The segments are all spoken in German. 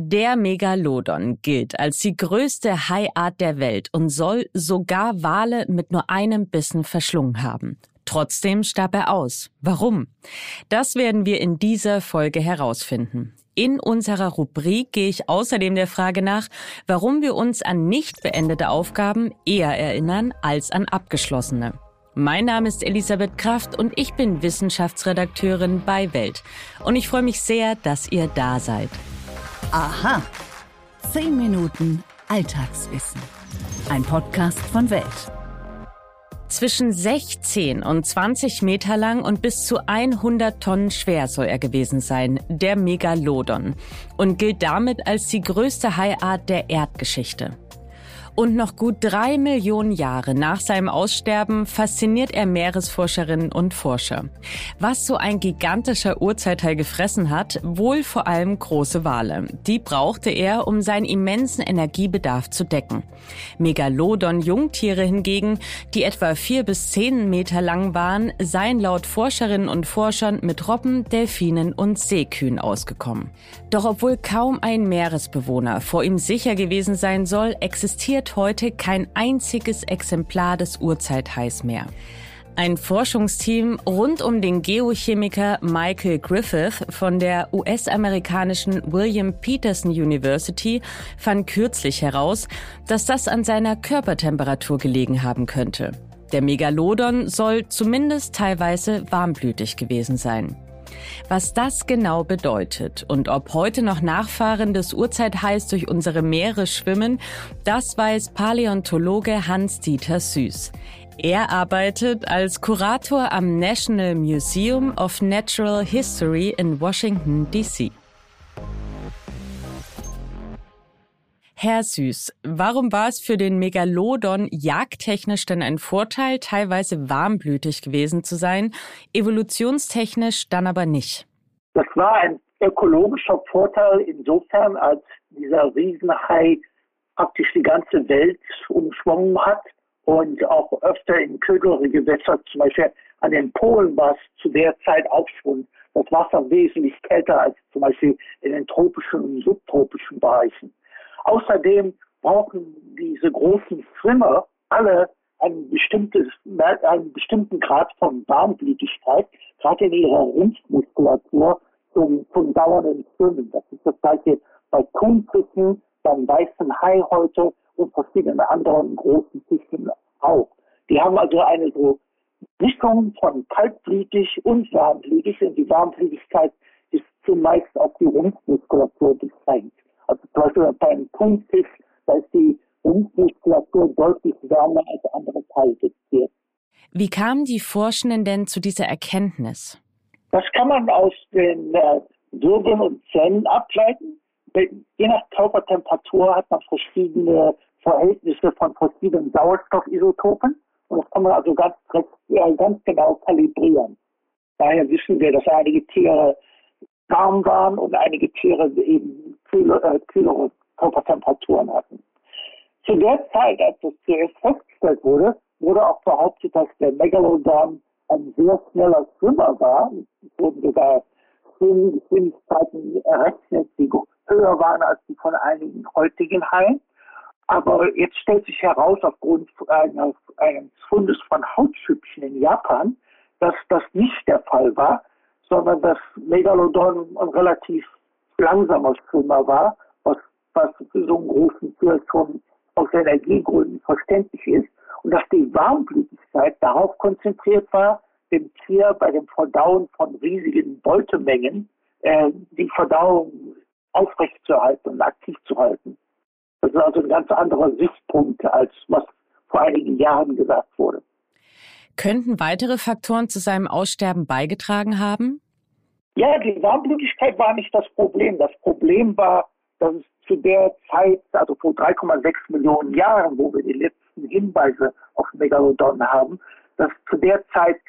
Der Megalodon gilt als die größte Haiart der Welt und soll sogar Wale mit nur einem Bissen verschlungen haben. Trotzdem starb er aus. Warum? Das werden wir in dieser Folge herausfinden. In unserer Rubrik gehe ich außerdem der Frage nach, warum wir uns an nicht beendete Aufgaben eher erinnern als an abgeschlossene. Mein Name ist Elisabeth Kraft und ich bin Wissenschaftsredakteurin bei Welt. Und ich freue mich sehr, dass ihr da seid. Aha. Zehn Minuten Alltagswissen. Ein Podcast von Welt. Zwischen 16 und 20 Meter lang und bis zu 100 Tonnen schwer soll er gewesen sein, der Megalodon, und gilt damit als die größte Haiart der Erdgeschichte. Und noch gut drei Millionen Jahre nach seinem Aussterben fasziniert er Meeresforscherinnen und Forscher. Was so ein gigantischer Urzeithai gefressen hat, wohl vor allem große Wale. Die brauchte er, um seinen immensen Energiebedarf zu decken. Megalodon-Jungtiere hingegen, die etwa vier bis zehn Meter lang waren, seien laut Forscherinnen und Forschern mit Robben, Delfinen und Seekühen ausgekommen. Doch obwohl kaum ein Meeresbewohner vor ihm sicher gewesen sein soll, existiert heute kein einziges Exemplar des Urzeithais mehr. Ein Forschungsteam rund um den Geochemiker Michael Griffith von der US-amerikanischen William Peterson University fand kürzlich heraus, dass das an seiner Körpertemperatur gelegen haben könnte. Der Megalodon soll zumindest teilweise warmblütig gewesen sein. Was das genau bedeutet und ob heute noch Nachfahren des Urzeithais durch unsere Meere schwimmen, das weiß Paläontologe Hans-Dieter Süß. Er arbeitet als Kurator am National Museum of Natural History in Washington, D.C. Herr Süß, warum war es für den Megalodon jagdtechnisch denn ein Vorteil, teilweise warmblütig gewesen zu sein, evolutionstechnisch dann aber nicht? Das war ein ökologischer Vorteil insofern, als dieser Riesenhai praktisch die ganze Welt umschwungen hat und auch öfter in kühlere Gewässer, zum Beispiel an den Polen war es zu der Zeit auch schon das Wasser wesentlich kälter als zum Beispiel in den tropischen und subtropischen Bereichen. Außerdem brauchen diese großen Schwimmer alle ein bestimmtes, einen bestimmten Grad von Warmblütigkeit, gerade in ihrer Rumpfmuskulatur zum, zum dauernden Schwimmen. Das ist das gleiche bei Thunfischen, beim weißen Hai heute und verschiedenen anderen großen Fischen auch. Die haben also eine so Mischung von kaltblütig und warmblütig und die Warmblütigkeit ist zumeist auf die Rumpfmuskulatur beschränkt. Also zum Beispiel beim Thunfisch, da ist die Rumpfmuskulatur deutlich wärmer als andere Teiltiere. Wie kamen die Forschenden denn zu dieser Erkenntnis? Das kann man aus den äh, Wirbeln und Zähnen ableiten. Je nach Körpertemperatur hat man verschiedene Verhältnisse von verschiedenen Sauerstoffisotopen. Und das kann man also ganz, äh, ganz genau kalibrieren. Daher wissen wir, dass einige Tiere warm waren und einige Tiere eben kühle, äh, kühlere Körpertemperaturen hatten. Zu der Zeit, als das zuerst festgestellt wurde, wurde auch behauptet, dass der Megalodon ein sehr schneller Schwimmer war. Es wurden sogar Geschwindigkeiten errechnet, die höher waren als die von einigen heutigen Haien. Aber jetzt stellt sich heraus, aufgrund eines Fundes von Hautschüppchen in Japan, dass das nicht der Fall war, sondern dass Megalodon ein relativ langsamer Schwimmer war, was, was für so einen großen Tier schon aus Energiegründen verständlich ist. Und dass die Warmblütigkeit darauf konzentriert war, dem Tier bei dem Verdauen von riesigen Beutemengen äh, die Verdauung aufrechtzuerhalten und aktiv zu halten. Das ist also ein ganz anderer Sichtpunkt, als was vor einigen Jahren gesagt wurde. Könnten weitere Faktoren zu seinem Aussterben beigetragen haben? Ja, die Warmblütigkeit war nicht das Problem. Das Problem war, dass es zu der Zeit, also vor 3,6 Millionen Jahren, wo wir die letzten Hinweise auf Megalodon haben, dass zu der Zeit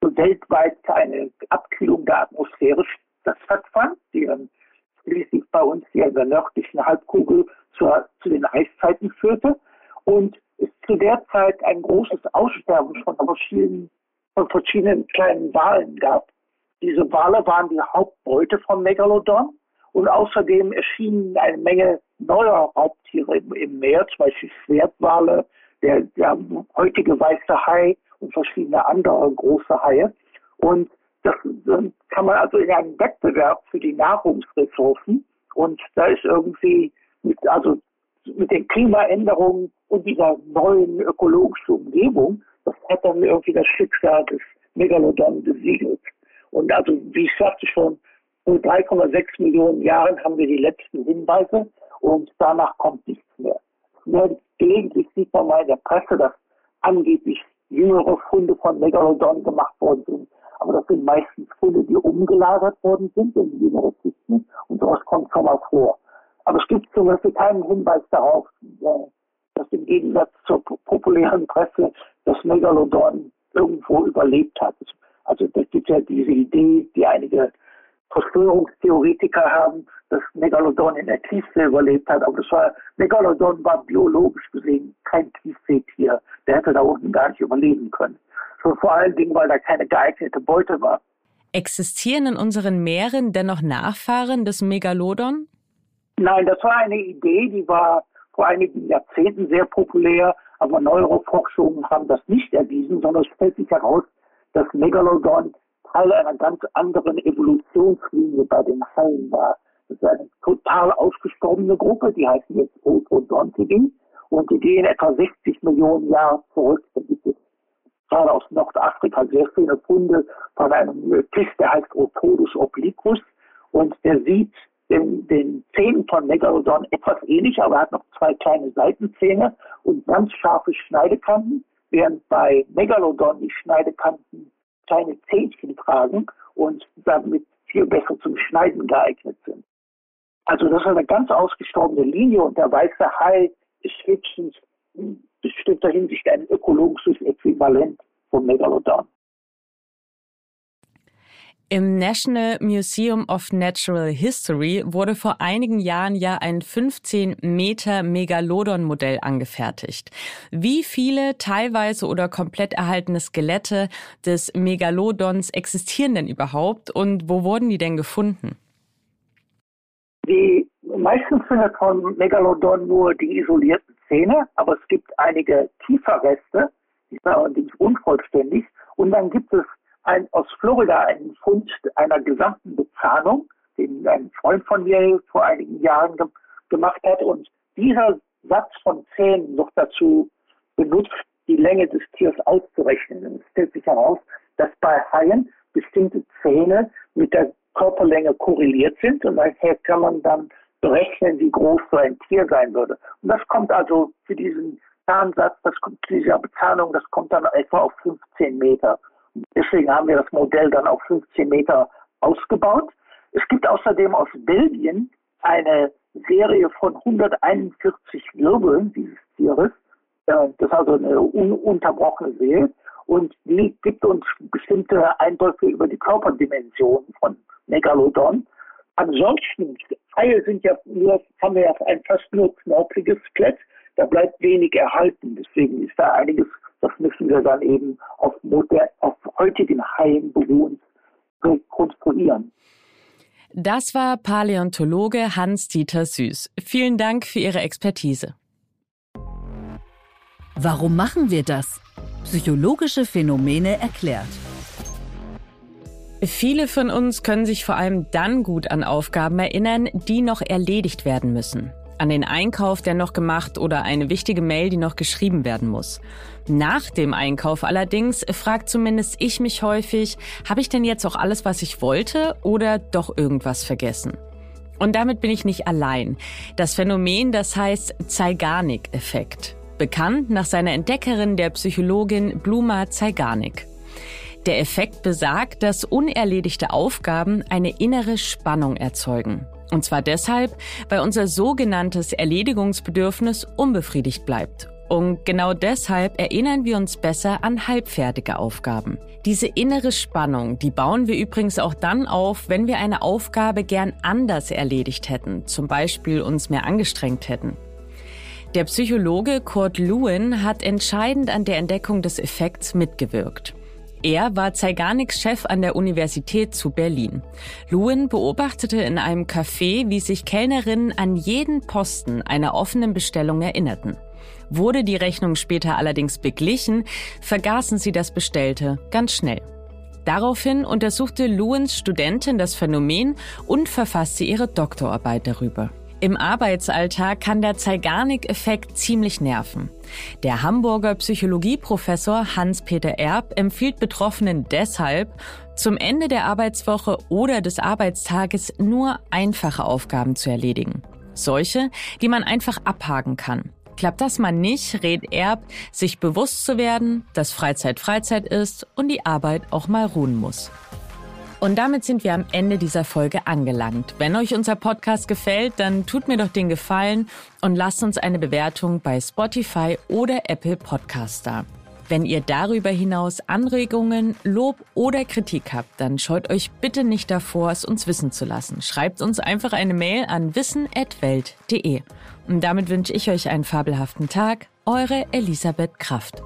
weltweit eine Abkühlung der Atmosphäre stattfand, die dann schließlich bei uns hier in der nördlichen Halbkugel zur, zu den Eiszeiten führte. Und es zu der Zeit ein großes Aussterben von verschiedenen, von verschiedenen kleinen Walen gab. Diese Wale waren die Hauptbeute von Megalodon Und außerdem erschienen eine Menge neuer Raubtiere im, im Meer, zum Beispiel Schwertwale, der, der heutige weiße Hai und verschiedene andere große Haie. Und das, das kann man also in einem Wettbewerb für die Nahrungsressourcen und da ist irgendwie mit, also mit den Klimaänderungen und dieser neuen ökologischen Umgebung, das hat dann irgendwie das Schicksal des Megalodon besiegelt. Und also, wie ich sagte schon, in 3,6 Millionen Jahren haben wir die letzten Hinweise und danach kommt nichts mehr. Nur gelegentlich sieht man mal in der Presse, dass angeblich jüngere Funde von Megalodon gemacht worden sind. Aber das sind meistens Funde, die umgelagert worden sind in jüngere Kisten und sowas kommt schon mal vor. Aber es gibt zum Beispiel keinen Hinweis darauf, dass im Gegensatz zur populären Presse das Megalodon irgendwo überlebt hat. Also da gibt ja diese Idee, die einige Verschwörungstheoretiker haben, dass Megalodon in der Tiefsee überlebt hat. Aber das war, Megalodon war biologisch gesehen kein Tiefseetier. Der hätte da unten gar nicht überleben können. So vor allen Dingen, weil da keine geeignete Beute war. Existieren in unseren Meeren dennoch Nachfahren des Megalodon? Nein, das war eine Idee, die war vor einigen Jahrzehnten sehr populär, aber neuere Forschungen haben das nicht erwiesen, sondern es stellt sich heraus, dass Megalodon Teil einer ganz anderen Evolutionslinie bei den Haien war. Das ist eine total ausgestorbene Gruppe, die heißen jetzt Odontidi und die gehen etwa 60 Millionen Jahre zurück. Da gibt es gerade aus Nordafrika sehr viele Funde von einem Fisch, der heißt Otodus obliquus und der sieht den, den Zähnen von Megalodon etwas ähnlich, aber er hat noch zwei kleine Seitenzähne und ganz scharfe Schneidekanten, während bei Megalodon die Schneidekanten kleine Zähnchen tragen und damit viel besser zum Schneiden geeignet sind. Also das ist eine ganz ausgestorbene Linie und der weiße Hai ist höchstens in bestimmter Hinsicht ein ökologisches Äquivalent von Megalodon. Im National Museum of Natural History wurde vor einigen Jahren ja ein 15 Meter Megalodon-Modell angefertigt. Wie viele teilweise oder komplett erhaltene Skelette des Megalodons existieren denn überhaupt und wo wurden die denn gefunden? Die meisten findet von Megalodon nur die isolierten Zähne, aber es gibt einige Kieferreste, die sind allerdings unvollständig. Und dann gibt es ein, aus Florida einen Fund einer gesamten Bezahnung, den ein Freund von mir vor einigen Jahren ge gemacht hat. Und dieser Satz von Zähnen noch dazu benutzt, die Länge des Tiers auszurechnen. Und es stellt sich heraus, dass bei Haien bestimmte Zähne mit der Körperlänge korreliert sind und daher kann man dann berechnen, wie groß so ein Tier sein würde. Und das kommt also für diesen Zahnsatz, das kommt, dieser Bezahlung, das kommt dann etwa auf 15 Meter. Deswegen haben wir das Modell dann auf 15 Meter ausgebaut. Es gibt außerdem aus Belgien eine Serie von 141 Wirbeln dieses Tieres. Das ist also eine ununterbrochene Serie. Und die gibt uns bestimmte Eindrücke über die Körperdimension von Megalodon. Ansonsten, Haie sind ja nur, haben wir ja ein fast nur knorpeliges Skelett. Da bleibt wenig erhalten. Deswegen ist da einiges das müssen wir dann eben auf, moder auf heutigen Haien beruhend rekonstruieren. Das war Paläontologe Hans-Dieter Süß. Vielen Dank für Ihre Expertise. Warum machen wir das? Psychologische Phänomene erklärt. Viele von uns können sich vor allem dann gut an Aufgaben erinnern, die noch erledigt werden müssen an den Einkauf, der noch gemacht oder eine wichtige Mail, die noch geschrieben werden muss. Nach dem Einkauf allerdings fragt zumindest ich mich häufig, habe ich denn jetzt auch alles, was ich wollte oder doch irgendwas vergessen? Und damit bin ich nicht allein. Das Phänomen, das heißt Zeigarnik-Effekt. Bekannt nach seiner Entdeckerin, der Psychologin Bluma Zeigarnik. Der Effekt besagt, dass unerledigte Aufgaben eine innere Spannung erzeugen. Und zwar deshalb, weil unser sogenanntes Erledigungsbedürfnis unbefriedigt bleibt. Und genau deshalb erinnern wir uns besser an halbfertige Aufgaben. Diese innere Spannung, die bauen wir übrigens auch dann auf, wenn wir eine Aufgabe gern anders erledigt hätten, zum Beispiel uns mehr angestrengt hätten. Der Psychologe Kurt Lewin hat entscheidend an der Entdeckung des Effekts mitgewirkt. Er war Zeigarniks Chef an der Universität zu Berlin. Lewin beobachtete in einem Café, wie sich Kellnerinnen an jeden Posten einer offenen Bestellung erinnerten. Wurde die Rechnung später allerdings beglichen, vergaßen sie das Bestellte ganz schnell. Daraufhin untersuchte Lewins Studentin das Phänomen und verfasste ihre Doktorarbeit darüber. Im Arbeitsalltag kann der Zeigarnik-Effekt ziemlich nerven. Der Hamburger Psychologieprofessor Hans-Peter Erb empfiehlt Betroffenen deshalb, zum Ende der Arbeitswoche oder des Arbeitstages nur einfache Aufgaben zu erledigen. Solche, die man einfach abhaken kann. Klappt das mal nicht, rät Erb, sich bewusst zu werden, dass Freizeit Freizeit ist und die Arbeit auch mal ruhen muss. Und damit sind wir am Ende dieser Folge angelangt. Wenn euch unser Podcast gefällt, dann tut mir doch den Gefallen und lasst uns eine Bewertung bei Spotify oder Apple Podcast da. Wenn ihr darüber hinaus Anregungen, Lob oder Kritik habt, dann scheut euch bitte nicht davor, es uns wissen zu lassen. Schreibt uns einfach eine Mail an wissen.welt.de. Und damit wünsche ich euch einen fabelhaften Tag. Eure Elisabeth Kraft.